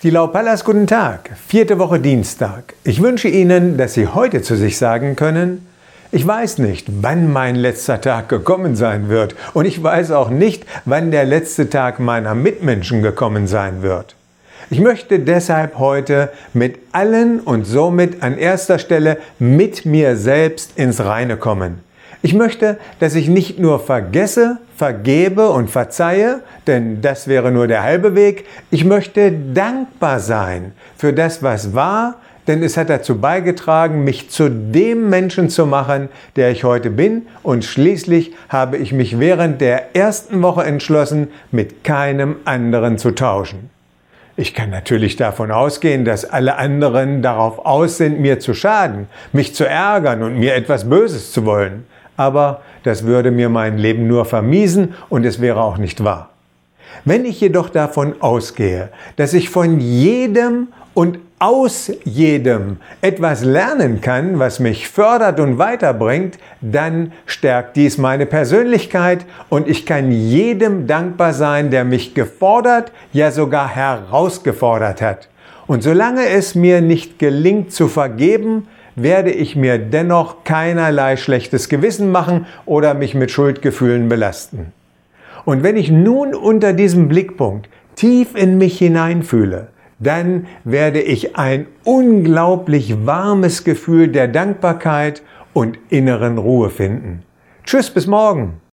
Stilau Pallas, guten Tag. Vierte Woche Dienstag. Ich wünsche Ihnen, dass Sie heute zu sich sagen können, ich weiß nicht, wann mein letzter Tag gekommen sein wird und ich weiß auch nicht, wann der letzte Tag meiner Mitmenschen gekommen sein wird. Ich möchte deshalb heute mit allen und somit an erster Stelle mit mir selbst ins Reine kommen. Ich möchte, dass ich nicht nur vergesse, vergebe und verzeihe, denn das wäre nur der halbe Weg. Ich möchte dankbar sein für das, was war, denn es hat dazu beigetragen, mich zu dem Menschen zu machen, der ich heute bin. Und schließlich habe ich mich während der ersten Woche entschlossen, mit keinem anderen zu tauschen. Ich kann natürlich davon ausgehen, dass alle anderen darauf aus sind, mir zu schaden, mich zu ärgern und mir etwas Böses zu wollen aber das würde mir mein Leben nur vermiesen und es wäre auch nicht wahr. Wenn ich jedoch davon ausgehe, dass ich von jedem und aus jedem etwas lernen kann, was mich fördert und weiterbringt, dann stärkt dies meine Persönlichkeit und ich kann jedem dankbar sein, der mich gefordert, ja sogar herausgefordert hat. Und solange es mir nicht gelingt zu vergeben, werde ich mir dennoch keinerlei schlechtes Gewissen machen oder mich mit Schuldgefühlen belasten. Und wenn ich nun unter diesem Blickpunkt tief in mich hineinfühle, dann werde ich ein unglaublich warmes Gefühl der Dankbarkeit und inneren Ruhe finden. Tschüss, bis morgen.